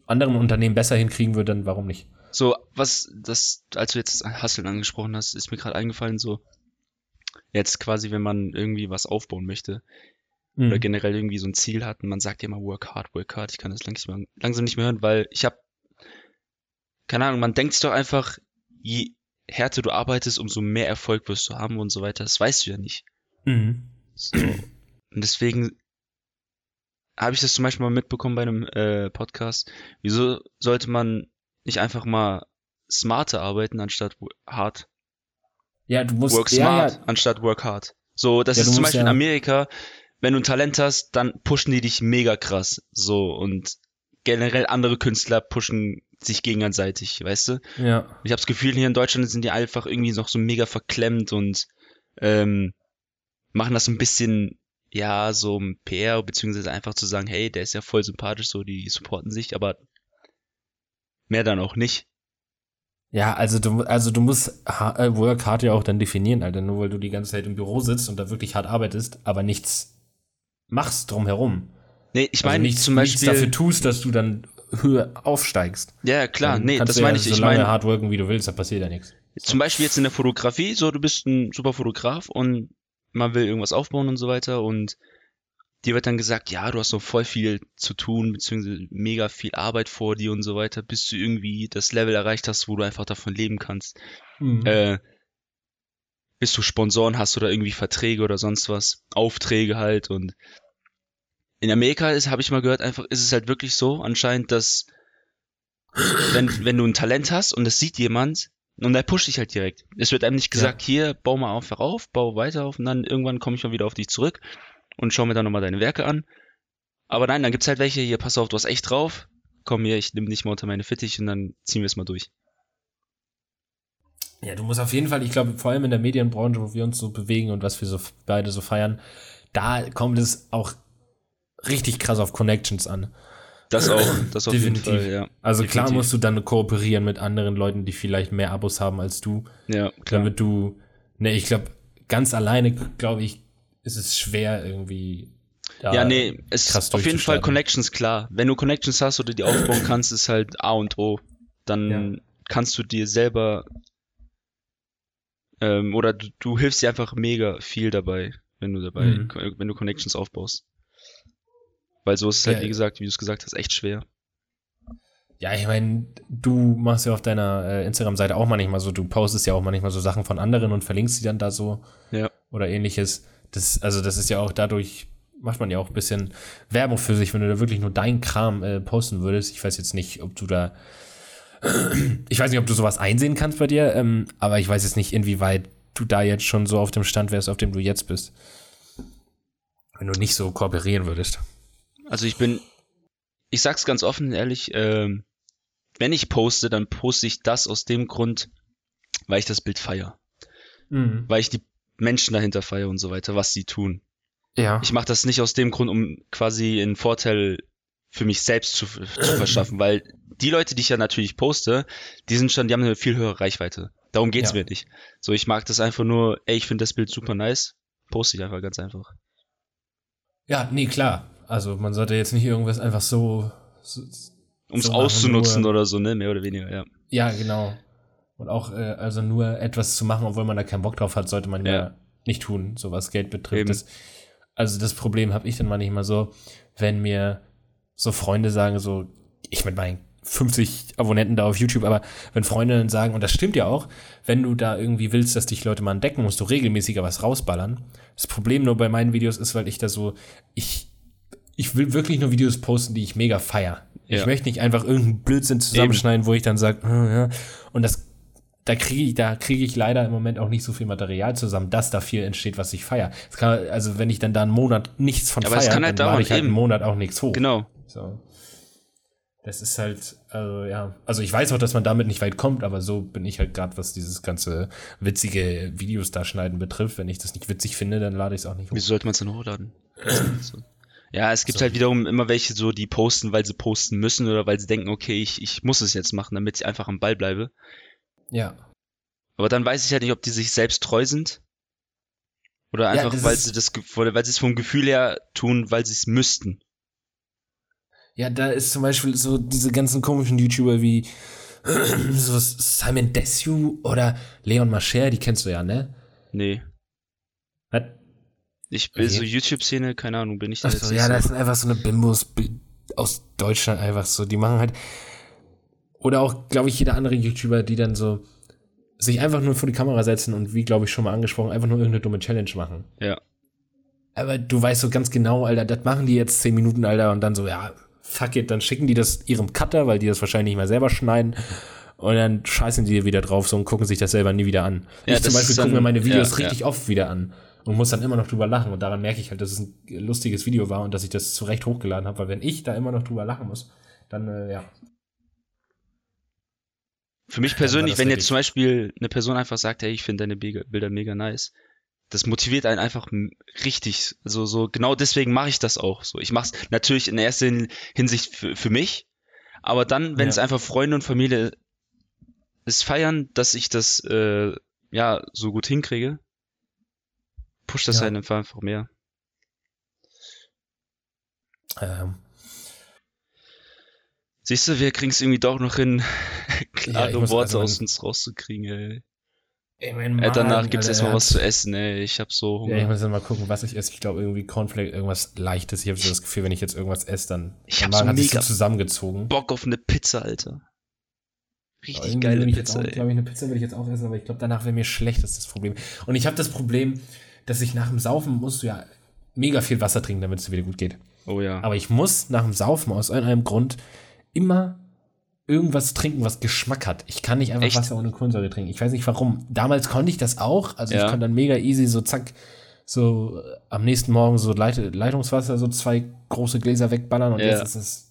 anderen Unternehmen besser hinkriegen würde, dann warum nicht? So, was, das, als du jetzt Hasseln angesprochen hast, ist mir gerade eingefallen, so, Jetzt quasi, wenn man irgendwie was aufbauen möchte Mhm. oder generell irgendwie so ein Ziel hat und man sagt ja immer work hard, work hard. Ich kann das langsam, langsam nicht mehr hören, weil ich habe keine Ahnung, man denkt doch einfach, je härter du arbeitest, umso mehr Erfolg wirst du haben und so weiter. Das weißt du ja nicht. Mhm. So. Und deswegen habe ich das zum Beispiel mal mitbekommen bei einem äh, Podcast. Wieso sollte man nicht einfach mal smarter arbeiten, anstatt hart? Ja, du musst. Work ja, smart, ja, anstatt work hard. So, das Ja, ist zum Beispiel in ja- Amerika, wenn du ein Talent hast, dann pushen die dich mega krass. So, und generell andere Künstler pushen sich gegenseitig, weißt du? ja. Ich habe das Gefühl, hier in Deutschland sind die einfach irgendwie noch so mega verklemmt und ähm, machen das so ein bisschen, ja, so ein PR, beziehungsweise einfach zu sagen, hey, der ist ja voll sympathisch, so, die supporten sich, aber mehr dann auch nicht. Ja, also du, also du musst äh, Work hard ja auch dann definieren, Alter. Nur weil du die ganze Zeit im Büro sitzt und da wirklich hart arbeitest, aber nichts machst drumherum. Nee, ich also meine, nichts, zum nichts Beispiel, dafür tust, dass du dann höher aufsteigst. ja, klar, Dann nee, das du meine ja ich, ich so lange meine, hart worken, wie du willst, da passiert ja nichts. zum Beispiel jetzt in der Fotografie, so, du bist ein super Fotograf und man will irgendwas aufbauen und so weiter und dir wird dann gesagt, ja, du hast noch voll viel zu tun, beziehungsweise mega viel Arbeit vor dir und so weiter, bis du irgendwie das Level erreicht hast, wo du einfach davon leben kannst. Mhm. Äh, bis du Sponsoren hast oder irgendwie Verträge oder sonst was, Aufträge halt und in Amerika ist, habe ich mal gehört, einfach ist es halt wirklich so anscheinend, dass wenn, wenn du ein Talent hast und das sieht jemand und der pusht dich halt direkt. Es wird einem nicht gesagt, hier, bau mal einfach auf, bau weiter auf und dann irgendwann komme ich mal wieder auf dich zurück und schau mir dann nochmal deine Werke an. Aber nein, dann gibt's halt welche, hier, pass auf, du hast echt drauf, komm hier, ich nehme dich mal unter meine Fittich und dann ziehen wir es mal durch. Ja, du musst auf jeden Fall, ich glaube, vor allem in der Medienbranche, wo wir uns so bewegen und was wir so beide so feiern, da kommt es auch richtig krass auf Connections an. Das auch, <clears throat> das auf jeden Definitiv. Fall, ja. Also klar Definitiv. musst du dann kooperieren mit anderen Leuten, die vielleicht mehr Abos haben als du, Ja, klar. damit du, ne, ich glaube, ganz alleine, glaube ich, ist es schwer irgendwie. Ja, nee, es ist auf jeden Fall. Connections, klar. Wenn du Connections hast oder die aufbauen kannst, ist halt A und O. Dann kannst du dir selber ähm, oder du, du hilfst dir einfach mega viel dabei, wenn du dabei, Mhm. wenn du Connections aufbaust. Weil so ist es halt, Ja. wie gesagt, wie du es gesagt hast, echt schwer. Ja, ich meine, du machst ja auf deiner äh, Instagram-Seite auch manchmal so, du postest ja auch manchmal so Sachen von anderen und verlinkst sie dann da so Ja. oder ähnliches. Das, also das ist ja auch dadurch, macht man ja auch ein bisschen Werbung für sich, wenn du da wirklich nur deinen Kram äh, posten würdest. Ich weiß jetzt nicht, ob du da, <clears throat> ich weiß nicht, ob du sowas einsehen kannst bei dir, ähm, aber ich weiß jetzt nicht, inwieweit du da jetzt schon so auf dem Stand wärst, auf dem du jetzt bist. Wenn du nicht so kooperieren würdest. Also ich bin, ich sag's ganz offen und ehrlich, ähm, wenn ich poste, dann poste ich das aus dem Grund, weil ich das Bild feier. Weil ich die Menschen dahinter feiere und so weiter, was sie tun. Ja. Ich mache das nicht aus dem Grund, um quasi einen Vorteil für mich selbst zu, zu verschaffen, weil die Leute, die ich ja natürlich poste, die sind schon, die haben eine viel höhere Reichweite. Darum geht's Ja. mir nicht. So, ich mag das einfach nur, ey, ich finde das Bild super nice, poste ich einfach ganz einfach. Ja, nee, klar. Also man sollte jetzt nicht irgendwas einfach so. so Um es So auszunutzen nur- oder so, ne, mehr oder weniger, ja. ja, genau. Und auch, äh, also nur etwas zu machen, obwohl man da keinen Bock drauf hat, sollte man ja, Ja. nicht tun, so was Geld betrifft. Das, also das Problem habe ich dann manchmal so, wenn mir so Freunde sagen, so, ich mit meinen 50 Abonnenten da auf YouTube, aber wenn Freunde dann sagen, und das stimmt ja auch, wenn du da irgendwie willst, dass dich Leute mal entdecken, musst du regelmäßiger was rausballern. Das Problem nur bei meinen Videos ist, weil ich da so, ich, ich will wirklich nur Videos posten, die ich mega feier. Ich Ja. möchte nicht einfach irgendeinen Blödsinn zusammenschneiden, wo ich dann sage, ja. und das, da kriege ich, da kriege ich leider im Moment auch nicht so viel Material zusammen, dass da viel entsteht, was ich feier. Kann, also wenn ich dann da einen Monat nichts von Aber es feier, kann halt dann dauern, ich halt einen eben. Monat auch nichts hoch. Genau. So. Das ist halt, also ja, also ich weiß auch, dass man damit nicht weit kommt, aber so bin ich halt gerade, was dieses ganze witzige Videos da schneiden betrifft. Wenn ich das nicht witzig finde, dann lade ich es auch nicht hoch. Wieso sollte man es denn hochladen? <clears throat> Ja, es gibt So. halt wiederum immer welche so, die posten, weil sie posten müssen oder weil sie denken, okay, ich, ich muss es jetzt machen, damit ich einfach am Ball bleibe. Ja. Aber dann weiß ich halt nicht, ob die sich selbst treu sind. Oder Ja, einfach, das weil sie das, weil sie es vom Gefühl her tun, weil sie es müssten. Ja, da ist zum Beispiel so diese ganzen komischen YouTuber wie <clears throat> so Simon Desue oder Leon Mascher, die kennst du ja, ne? Nee. Was? Ich bin Okay. so YouTube-Szene, keine Ahnung, bin ich da Ach jetzt so, nicht ja, das sind einfach so eine Bimbos bi- aus Deutschland einfach so. Die machen halt. Oder auch, glaube ich, jeder andere YouTuber, die dann so sich einfach nur vor die Kamera setzen und wie, glaube ich, schon mal angesprochen, einfach nur irgendeine dumme Challenge machen. Ja. Aber du weißt so ganz genau, Alter, das machen die jetzt 10 Minuten, Alter, und dann so, ja, fuck it, dann schicken die das ihrem Cutter, weil die das wahrscheinlich nicht mehr selber schneiden. Und dann scheißen die wieder drauf so und gucken sich das selber nie wieder an. Ja, ich zum Beispiel gucke mir meine Videos ja, richtig oft wieder an und muss dann immer noch drüber lachen. Und daran merke ich halt, dass es ein lustiges Video war und dass ich das zu Recht hochgeladen habe, weil wenn ich da immer noch drüber lachen muss, dann, äh, ja. Für mich persönlich, wenn jetzt zum Beispiel eine Person einfach sagt, hey, ich finde deine Bilder mega nice, das motiviert einen einfach richtig. Also so genau deswegen mache ich das auch. So, ich mache es natürlich in erster Hin- Hinsicht für, für mich, aber dann, wenn Ja. es einfach Freunde und Familie es feiern, dass ich das äh, ja so gut hinkriege, pusht das Ja. einen einfach einfach mehr. Ähm, Siehst du, wir kriegen es irgendwie doch noch hin, <laughs> klare muss- Worte also aus uns rauszukriegen. Ey. ey, mein Äh, danach gibt's Alter, erstmal was zu essen. Ey. Ich hab so Hunger. Ja, ich muss dann mal gucken, was ich esse. Ich glaube irgendwie Cornflake, irgendwas Leichtes. Ich habe so das Gefühl, wenn ich jetzt irgendwas esse, dann Ich hab so hat sich so mega zusammengezogen. Bock auf eine Pizza, Alter. Richtig geile Pizza, auch, ey. glaube ich, eine Pizza würde ich jetzt auch essen, aber ich glaube, danach wäre mir schlecht, das ist das Problem. Und ich habe das Problem, dass ich nach dem Saufen musst du ja mega viel Wasser trinken, damit es dir wieder gut geht. Oh ja. Aber ich muss nach dem Saufen aus irgendeinem Grund immer irgendwas trinken, was Geschmack hat. Ich kann nicht einfach Echt? Wasser ohne Kohlensäure trinken. Ich weiß nicht warum. Damals konnte ich das auch. Also Ja. ich konnte dann mega easy so zack, so am nächsten Morgen so Leit Leitungswasser, so zwei große Gläser wegballern. Und Ja. jetzt ist es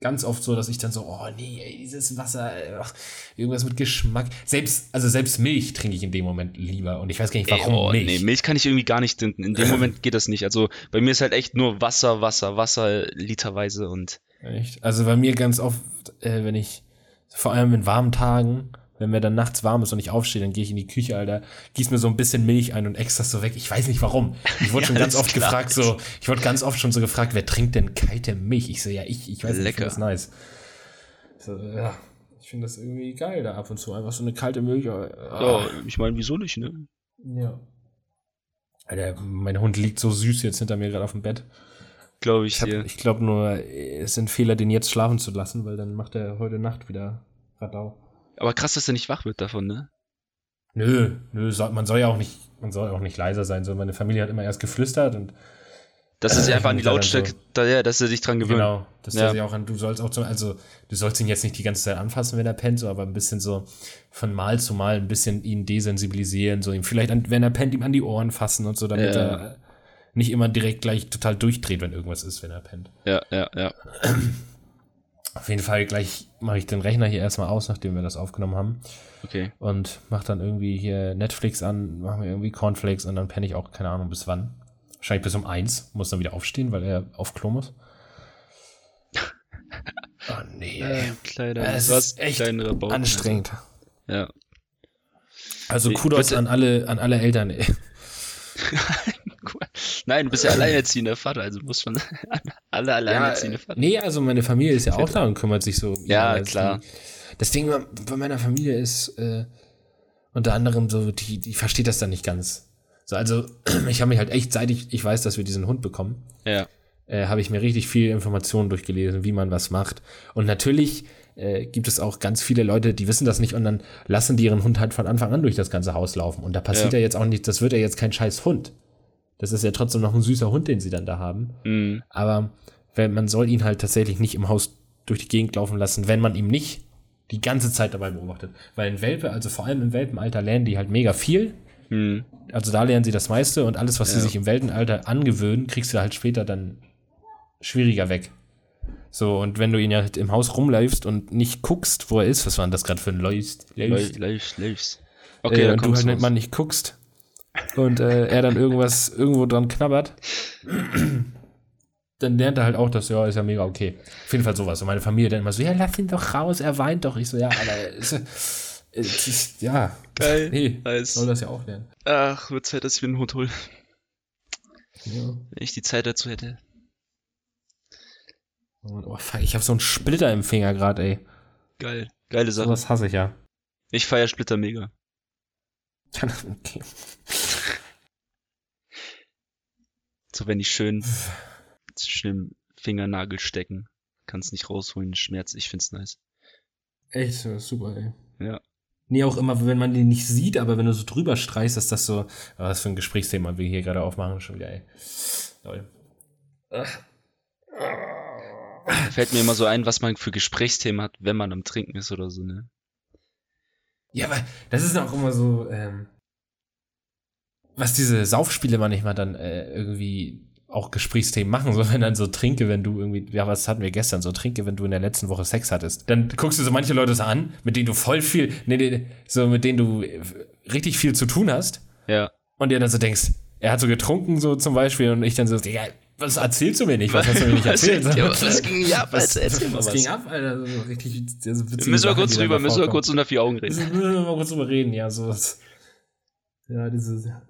ganz oft so, dass ich dann so, oh nee, ey, dieses Wasser, ey, ach, irgendwas mit Geschmack. Selbst, also selbst Milch trinke ich in dem Moment lieber. Und ich weiß gar nicht, Ey, warum oh, Milch. Nee, Milch kann ich irgendwie gar nicht trinken. In dem <laughs> Moment geht das nicht. Also bei mir ist halt echt nur Wasser, Wasser, Wasser literweise und Echt? Also bei mir ganz oft, äh, wenn ich, vor allem in warmen Tagen, wenn mir dann nachts warm ist und ich aufstehe, dann gehe ich in die Küche, Alter, gieß mir so ein bisschen Milch ein und extra so weg. Ich weiß nicht warum. Ich wurde <laughs> Ja, schon ganz ist oft klar. gefragt, so, ich wurde ganz oft schon so gefragt, wer trinkt denn kalte Milch? Ich so, ja, ich, ich weiß nicht, ich Lecker. das nice. So, ja, ich finde das irgendwie geil, da ab und zu einfach so eine kalte Milch. äh, ja, ich meine, wieso nicht, ne? ja. Alter, mein Hund liegt so süß jetzt hinter mir gerade auf dem Bett. Glaube ich Ich, ich glaube nur, es sind Fehler, den jetzt schlafen zu lassen, weil dann macht er heute Nacht wieder Radau. Aber krass, dass er nicht wach wird davon, ne? Nö, nö, man soll ja auch nicht, man soll auch nicht leiser sein. So, meine Familie hat immer erst geflüstert und Dass er sich Äh, einfach an die Lautstärke, so- da, ja, dass er sich dran gewöhnt. genau, dass Ja. der sich auch an, du sollst auch zum, also du sollst ihn jetzt nicht die ganze Zeit anfassen, wenn er pennt, so, aber ein bisschen so von Mal zu Mal ein bisschen ihn desensibilisieren, so ihm vielleicht, an, wenn er pennt, ihm an die Ohren fassen und so, damit Ja. er nicht immer direkt gleich total durchdreht, wenn irgendwas ist, wenn er pennt. Ja, ja, ja. <clears throat> Auf jeden Fall gleich mache ich den Rechner hier erstmal aus, nachdem wir das aufgenommen haben. Okay. und mach dann irgendwie hier Netflix an, mach mir irgendwie Cornflakes und dann penne ich auch, keine Ahnung, bis wann. Wahrscheinlich bis um eins, muss dann wieder aufstehen, weil er auf Klo muss. Oh <laughs> nee. Äh, kleiner, Es was ist echt anstrengend. Ja. Also Kudos an alle, an alle Eltern, ey. <laughs> Cool. <laughs> Nein, du bist ja alleinerziehender Vater, also muss man <laughs> alle alleinerziehende Vater. Nee, also meine Familie ist ja auch da und kümmert sich so. Ja, aber klar. Die, das Ding bei meiner Familie ist äh, unter anderem so, die, die versteht das dann nicht ganz. So, also <clears throat> ich habe mich halt echt, seit ich, ich weiß, dass wir diesen Hund bekommen, Ja. äh, habe ich mir richtig viel Informationen durchgelesen, wie man was macht. Und natürlich äh, gibt es auch ganz viele Leute, die wissen das nicht und dann lassen die ihren Hund halt von Anfang an durch das ganze Haus laufen. Und da passiert Ja. ja, jetzt auch nicht, das wird ja jetzt kein scheiß Hund. Das ist ja trotzdem noch ein süßer Hund, den sie dann da haben. Mhm. Aber wenn, man soll ihn halt tatsächlich nicht im Haus durch die Gegend laufen lassen, wenn man ihm nicht die ganze Zeit dabei beobachtet. Weil in Welpe, also vor allem im Welpenalter, lernen die halt mega viel. Mhm. Also da lernen sie das meiste und alles, was sie Ja. sich im Welpenalter angewöhnen, kriegst du halt später dann schwieriger weg. So, und wenn du ihn ja halt im Haus rumläufst und nicht guckst, wo er ist, was war denn das gerade für ein Läufst? Läufst, läufst, läufst. Okay, äh, und du halt mal nicht guckst und äh, er dann irgendwas irgendwo dran knabbert, dann lernt er halt auch, dass ja, ist ja mega okay. Auf jeden Fall sowas. Und meine Familie dann immer so, ja, lass ihn doch raus, er weint doch. Ich so, ja, aber ist, ist, ist, ja, Geil. nee, Nice. soll das ja auch lernen. Ach, wird Zeit, dass ich mir einen Hund hole. Ja. Wenn ich die Zeit dazu hätte. Und, oh, fuck, ich habe so einen Splitter im Finger gerade, ey. Geil. Geile Sache. Sowas hasse ich ja. Ich feier Splitter mega. Okay. Auto, wenn die schön, schön im Fingernagel stecken. Kannst nicht rausholen, Schmerz. Ich find's nice. Echt, super, ey. Ja. Nee, auch immer, wenn man den nicht sieht, aber wenn du so drüber streichst, ist das so, was für ein Gesprächsthema wir hier gerade aufmachen, schon wieder, ey. Toll. Fällt mir immer so ein, was man für Gesprächsthemen hat, wenn man am Trinken ist oder so, ne? Ja, aber das ist auch immer so, ähm, was diese Saufspiele manchmal dann äh, irgendwie auch Gesprächsthemen machen, so wenn dann so trinke, wenn du irgendwie, ja, was hatten wir gestern, so trinke, wenn du in der letzten Woche Sex hattest. Dann guckst du so manche Leute so an, mit denen du voll viel, nee, nee, so mit denen du richtig viel zu tun hast. Ja. Und dir dann so denkst, er hat so getrunken, so zum Beispiel, und ich dann so, Digga, was erzählst du mir nicht? Was hast du mir nicht <laughs> erzählt? was, ja, was <laughs> ging hier ab, was, Erzähl mal was, was. ging ab, Alter? So richtig, also müssen wir kurz drüber, müssen wir kurz unter vier Augen reden. Müssen wir mal kurz drüber reden, ja, sowas. Ja, diese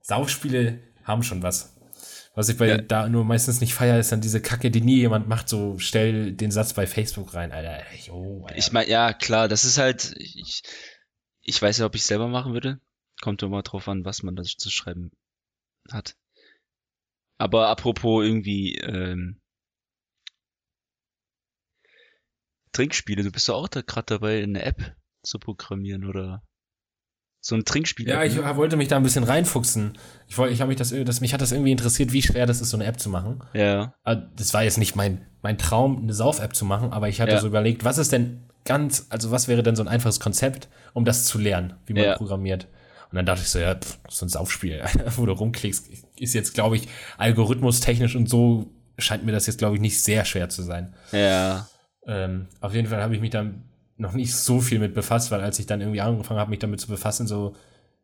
Saufspiele haben schon was. Was ich bei ja. da nur meistens nicht feier, ist dann diese Kacke, die nie jemand macht, so stell den Satz bei Facebook rein, Alter. Jo, Alter. Ich meine, ja, klar, das ist halt, ich, ich weiß ja, ob ich selber machen würde. Kommt immer drauf an, was man da zu schreiben hat. Aber apropos irgendwie ähm, Trinkspiele, du bist doch auch da gerade dabei, eine App zu programmieren oder so ein Trinkspiel. Ja, ich ne? wollte mich da ein bisschen reinfuchsen. Ich wollte, ich habe mich das, das, mich hat das irgendwie interessiert, wie schwer das ist, so eine App zu machen. Ja. Ah, das war jetzt nicht mein, mein Traum, eine Sauf-App zu machen, aber ich hatte ja. so überlegt, was ist denn ganz, also was wäre denn so ein einfaches Konzept, um das zu lernen, wie man ja. programmiert. Und dann dachte ich so, ja, pff, so ein Saufspiel, <laughs> wo du rumklickst, ist jetzt, glaube ich, algorithmustechnisch und so scheint mir das jetzt, glaube ich, nicht sehr schwer zu sein. Ja. Ähm, auf jeden Fall habe ich mich dann noch nicht so viel mit befasst, weil als ich dann irgendwie angefangen habe, mich damit zu befassen, so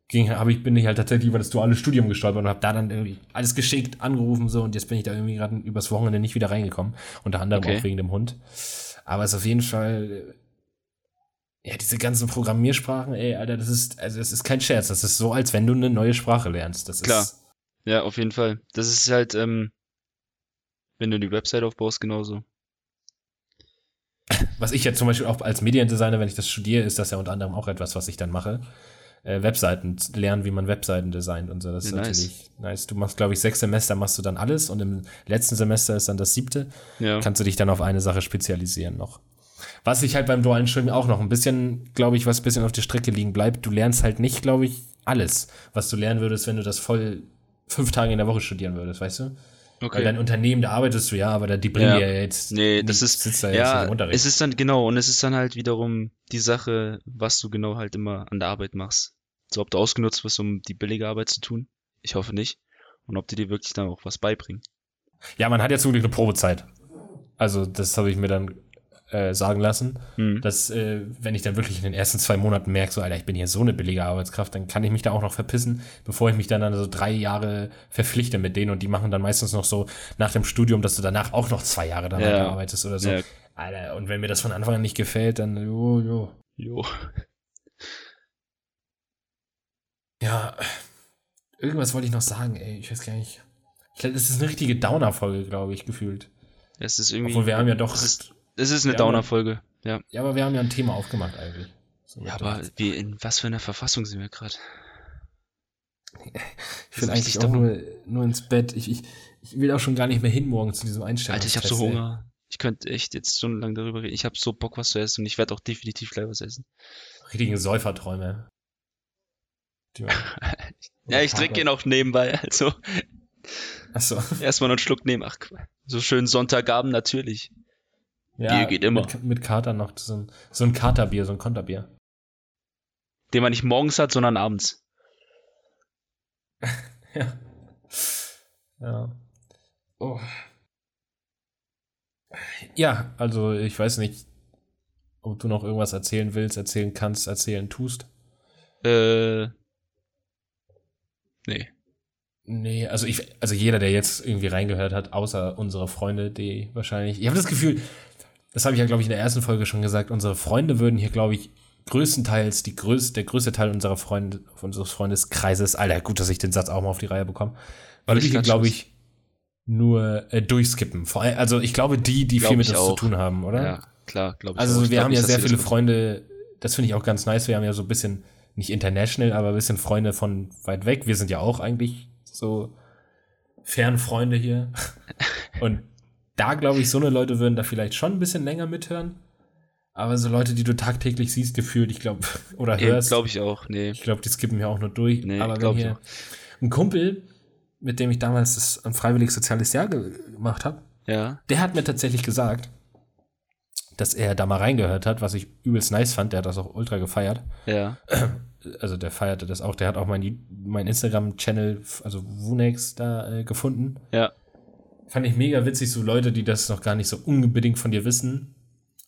ging, habe ich bin ich halt tatsächlich über das duale Studium gestolpert und habe da dann irgendwie alles geschickt angerufen so und jetzt bin ich da irgendwie gerade übers Wochenende nicht wieder reingekommen, unter anderem okay. auch wegen dem Hund. Aber es ist auf jeden Fall ja, diese ganzen Programmiersprachen, ey, Alter, das ist, also das ist kein Scherz. Das ist so, als wenn du eine neue Sprache lernst. Das Klar. Ist, ja, auf jeden Fall. Das ist halt, ähm, wenn du die Website aufbaust, genauso. Was ich jetzt zum Beispiel auch als Mediendesigner, wenn ich das studiere, ist das ja unter anderem auch etwas, was ich dann mache. Äh, Webseiten lernen, wie man Webseiten designt und so. Das ist nice. natürlich nice. Du machst, glaube ich, sechs Semester machst du dann alles und im letzten Semester ist dann das siebte. Ja. Kannst du dich dann auf eine Sache spezialisieren noch. Was ich halt beim dualen Studium auch noch ein bisschen, glaube ich, was ein bisschen auf der Strecke liegen bleibt, du lernst halt nicht, glaube ich, alles, was du lernen würdest, wenn du das voll fünf Tage in der Woche studieren würdest, weißt du? Okay. Weil dein Unternehmen, da arbeitest du ja, aber da die bringen ja. ja jetzt. Nee, das ist, sitzt da ja, im es ist dann, genau, und es ist dann halt wiederum die Sache, was du genau halt immer an der Arbeit machst. So, ob du ausgenutzt wirst, um die billige Arbeit zu tun. Ich hoffe nicht. Und ob die dir wirklich dann auch was beibringen. Ja, man hat ja zum Glück eine Probezeit. Also, das habe ich mir dann äh, sagen lassen, mhm. dass äh, wenn ich dann wirklich in den ersten zwei Monaten merke, so, Alter, ich bin hier so eine billige Arbeitskraft, dann kann ich mich da auch noch verpissen, bevor ich mich dann, dann so drei Jahre verpflichte mit denen und die machen dann meistens noch so nach dem Studium, dass du danach auch noch zwei Jahre danach ja. arbeitest oder so. Ja. Alter, und wenn mir das von Anfang an nicht gefällt, dann jo, jo. Jo. <laughs> Ja, irgendwas wollte ich noch sagen, ey, ich weiß gar nicht. Ich glaube, das ist eine richtige Downer-Folge, glaube ich, gefühlt. Es ist irgendwie. Obwohl wir haben ja doch. Es ist, es ist eine Downer-Folge, ja. Ja, aber wir haben ja ein Thema aufgemacht eigentlich. So ja, aber wie, in was für einer Verfassung sind wir gerade? Ich will eigentlich auch nur, nur ins Bett. Ich, ich, ich will auch schon gar nicht mehr hin morgen zu diesem Einstellung. Alter, ich habe so Hunger. Ich könnte echt jetzt stundenlang darüber reden. Ich habe so Bock, was zu essen und ich werde auch definitiv gleich was essen. Richtige Säuferträume. <laughs> ja, ich trinke ihn auch nebenbei, also. Achso. Erstmal noch einen Schluck nehmen. Ach, so schön Sonntagabend natürlich. Ja, Bier geht immer. Mit, mit Kater noch. So ein, so ein Katerbier, so ein Konterbier. Den man nicht morgens hat, sondern abends. <laughs> ja. Ja. Oh. Ja, also ich weiß nicht, ob du noch irgendwas erzählen willst, erzählen kannst, erzählen tust. Äh. Nee. Nee, also ich, also jeder, der jetzt irgendwie reingehört hat, außer unsere Freunde, die wahrscheinlich. Ich habe das Gefühl, das habe ich ja, glaube ich, in der ersten Folge schon gesagt, unsere Freunde würden hier, glaube ich, größtenteils, die größte, der größte Teil unserer Freunde, unseres Freundeskreises, Alter, gut, dass ich den Satz auch mal auf die Reihe bekomme, weil wir hier, glaube ich, nur äh, durchskippen. Vor allem, also ich glaube, die, die glaub viel mit uns zu tun haben, oder? Ja, klar, glaube ich. Also auch. wir haben ja sehr viele Freunde, das finde ich auch ganz nice, wir haben ja so ein bisschen, nicht international, aber ein bisschen Freunde von weit weg. Wir sind ja auch eigentlich so fairen Freunde hier. <laughs> Und da glaube ich, so eine Leute würden da vielleicht schon ein bisschen länger mithören. Aber so Leute, die du tagtäglich siehst, gefühlt, ich glaube, <laughs> oder hörst. Glaube ich auch, nee. Ich glaube, die skippen hier auch nur durch. Nee, aber wenn hier ein Kumpel, mit dem ich damals das ein freiwilliges soziales Jahr ge gemacht habe, Ja. der hat mir tatsächlich gesagt, dass er da mal reingehört hat, was ich übelst nice fand. Der hat das auch ultra gefeiert. Ja. <clears throat> Also der feierte das auch. Der hat auch mein, mein Instagram-Channel, also Wunex, da äh, gefunden. Ja. Fand ich mega witzig, so Leute, die das noch gar nicht so unbedingt von dir wissen.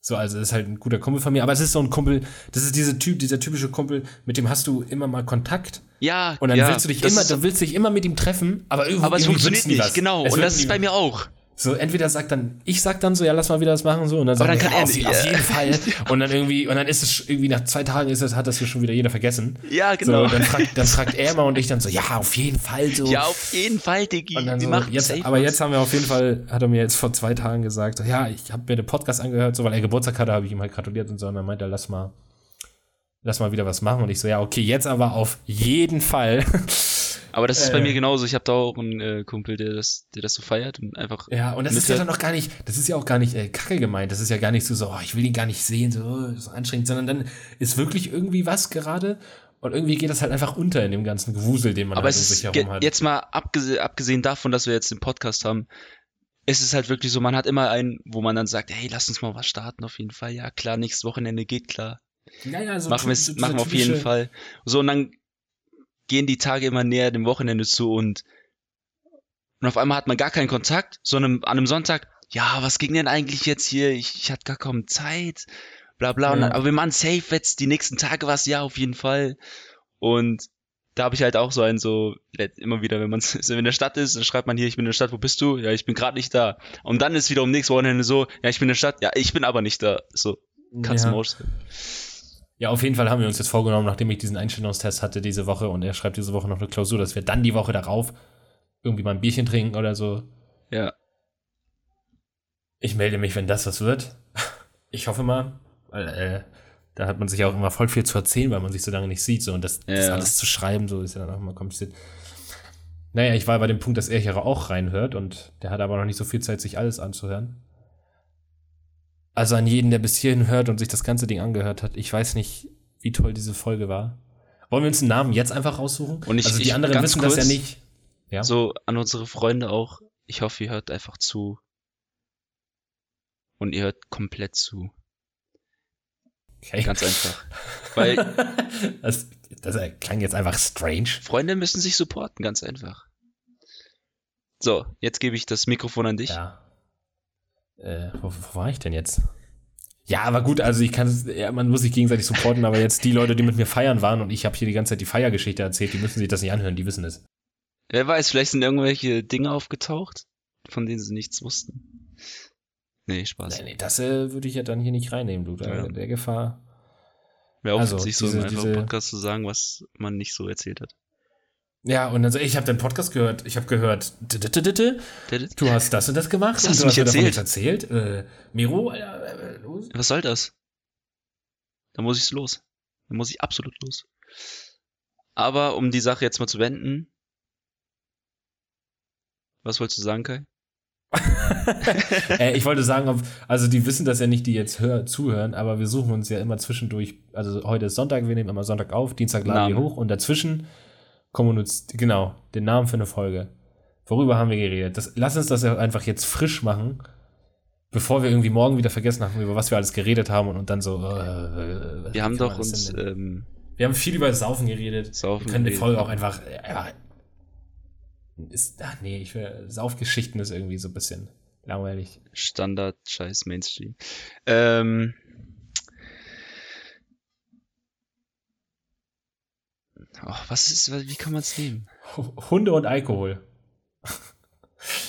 So, also das ist halt ein guter Kumpel von mir, aber es ist so ein Kumpel, das ist dieser Typ, dieser typische Kumpel, mit dem hast du immer mal Kontakt Ja. und dann ja, willst du dich immer, du willst dich immer mit ihm treffen, aber irgendwie, aber es funktioniert nicht, was. genau. Es Und das nie ist bei mir auch. So, entweder sagt dann, ich sag dann so, ja, lass mal wieder was machen, so, und dann sagt dann er, kann er auf, auf jeden <laughs> Fall. Und dann irgendwie, und dann ist es irgendwie nach zwei Tagen ist es, hat das hier schon wieder jeder vergessen. Ja, genau. So, dann fragt, dann fragt er mal und ich dann so, ja, auf jeden Fall so. ja, auf jeden Fall, Diggi. Und dann so, jetzt, aber was. jetzt haben wir auf jeden Fall, hat er mir jetzt vor zwei Tagen gesagt, so, ja, ich habe mir den Podcast angehört, so, weil er Geburtstag hatte, habe ich ihm halt gratuliert und so, und dann meinte er, lass mal, lass mal wieder was machen. Und ich so, ja, okay, jetzt aber auf jeden Fall. <laughs> Aber das ist Äh. bei mir genauso. Ich habe da auch einen äh, Kumpel, der das, der das so feiert und einfach. Ja, und das ist ja dann auch gar nicht, das ist ja auch gar nicht äh, kacke gemeint. Das ist ja gar nicht so, so, oh, ich will ihn gar nicht sehen, so, oh, so anstrengend, sondern dann ist wirklich irgendwie was gerade und irgendwie geht das halt einfach unter in dem ganzen Gewusel, den man Aber halt es um sich ist herum hat. jetzt mal abgesehen, abgesehen davon, dass wir jetzt den Podcast haben, ist es halt wirklich so, man hat immer einen, wo man dann sagt, hey, lass uns mal was starten auf jeden Fall. Ja, klar, nächstes Wochenende geht klar. ja, ja, so machen wir so machen wir auf jeden Fall. So, und dann gehen die Tage immer näher dem Wochenende zu und, und auf einmal hat man gar keinen Kontakt, sondern an einem Sonntag, ja, was ging denn eigentlich jetzt hier? Ich, ich hatte gar kaum Zeit, bla bla. Ja. dann, aber wir machen safe jetzt die nächsten Tage was, ja, auf jeden Fall. Und da habe ich halt auch so einen so, immer wieder, wenn man <laughs> in der Stadt ist, dann schreibt man hier, ich bin in der Stadt, wo bist du? Ja, ich bin gerade nicht da. Und dann ist wieder um nächstes Wochenende so, ja, ich bin in der Stadt, ja, ich bin aber nicht da. So, kannst du ja. ausschreiben. Ja, auf jeden Fall haben wir uns jetzt vorgenommen, nachdem ich diesen Einstellungstest hatte diese Woche und er schreibt diese Woche noch eine Klausur, dass wir dann die Woche darauf irgendwie mal ein Bierchen trinken oder so. Ja. Ich melde mich, wenn das was wird. Ich hoffe mal, weil äh, da hat man sich auch immer voll viel zu erzählen, weil man sich so lange nicht sieht. So, und das, das Ja. alles zu schreiben, so ist ja dann auch immer kompliziert. Naja, ich war bei dem Punkt, dass er hier auch reinhört und der hat aber noch nicht so viel Zeit, sich alles anzuhören. Also an jeden, der bis hierhin hört und sich das ganze Ding angehört hat, ich weiß nicht, wie toll diese Folge war. Wollen wir uns einen Namen jetzt einfach raussuchen? Und ich- also die ich- anderen wissen das ja kurz, nicht. Ja. So an unsere Freunde auch. Ich hoffe, ihr hört einfach zu. Und ihr hört komplett zu. Okay. Ganz einfach. <laughs> Weil das, das klang jetzt einfach strange. Freunde müssen sich supporten, ganz einfach. So, jetzt gebe ich das Mikrofon an dich. Ja. Äh, wo, wo war ich denn jetzt? Ja, aber gut, also ich kann es, ja, man muss sich gegenseitig supporten, aber jetzt die Leute, die mit mir feiern waren und ich habe hier die ganze Zeit die Feiergeschichte erzählt, die müssen sich das nicht anhören, die wissen es. Wer weiß, vielleicht sind irgendwelche Dinge aufgetaucht, von denen sie nichts wussten. Nee, Spaß. Nee, nee, das äh, würde ich ja dann hier nicht reinnehmen, du. Ja. Der Gefahr. Wäre auch Also, witzig, so im diese- Podcast zu sagen, was man nicht so erzählt hat. Ja, und dann so, ich habe den Podcast gehört, ich habe gehört, du hast das und das gemacht und hast du mich erzählt? erzählt. Äh, Miro, äh, los. Was soll das? Da muss ich's los. Da muss ich absolut los. Aber um die Sache jetzt mal zu wenden. Was wolltest du sagen, Kai? <laughs> äh, ich wollte sagen, ob, also die wissen das ja nicht, die jetzt hör, zuhören, aber wir suchen uns ja immer zwischendurch, also heute ist Sonntag, wir nehmen immer Sonntag auf, Dienstag laden wir hoch und dazwischen kommunizieren, genau, den Namen für eine Folge. Worüber haben wir geredet? Das, lass uns das einfach jetzt frisch machen, bevor wir irgendwie morgen wieder vergessen haben, über was wir alles geredet haben und, und dann so. Äh, Wir haben doch uns Äh, ähm, wir haben viel über Saufen geredet. Saufen wir können die. Folge auch einfach. Äh, ist, ach nee, ich will, Saufgeschichten ist irgendwie so ein bisschen langweilig. Standard, scheiß Mainstream. Ähm, oh, was ist, wie kann man es nehmen? Hunde und Alkohol.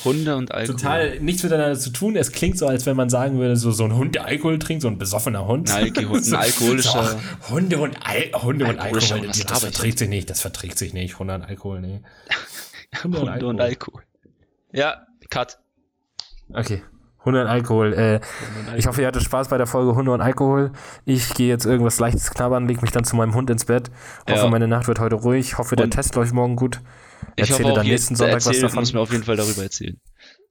Hunde und Alkohol. Total nichts miteinander zu tun. Es klingt so, als wenn man sagen würde, so, so ein Hund, der Alkohol trinkt, so ein besoffener Hund. Ein Alkohol- <laughs> ein So- alkoholischer- so, Hunde und, Al Hunde und Alkohol, was das, ich verträgt sich nicht, das verträgt sich nicht. Hunde und Alkohol, nee. <laughs> Hunde und Hunde und Alkohol. Alkohol. Ja, Cut. Okay. Hunde und Alkohol. Äh, ich hoffe, ihr hattet Spaß bei der Folge Hunde und Alkohol. Ich gehe jetzt irgendwas leichtes knabbern, leg mich dann zu meinem Hund ins Bett. Hoffe, Ja. meine Nacht wird heute ruhig. Hoffe, der Und- Test läuft morgen gut. Ich hoffe Erzähle auch, dann nächsten Sonntag was erzählt, davon. muss mir auf jeden Fall darüber erzählen.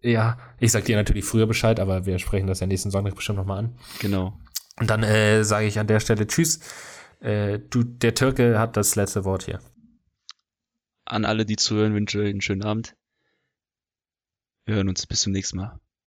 Ja, ich sag dir natürlich früher Bescheid, aber wir sprechen das ja nächsten Sonntag bestimmt nochmal an. Genau. Und dann äh, sage ich an der Stelle Tschüss. Äh, du, der Türke hat das letzte Wort hier. An alle, die zuhören, wünsche ich einen schönen Abend. Wir hören uns bis zum nächsten Mal.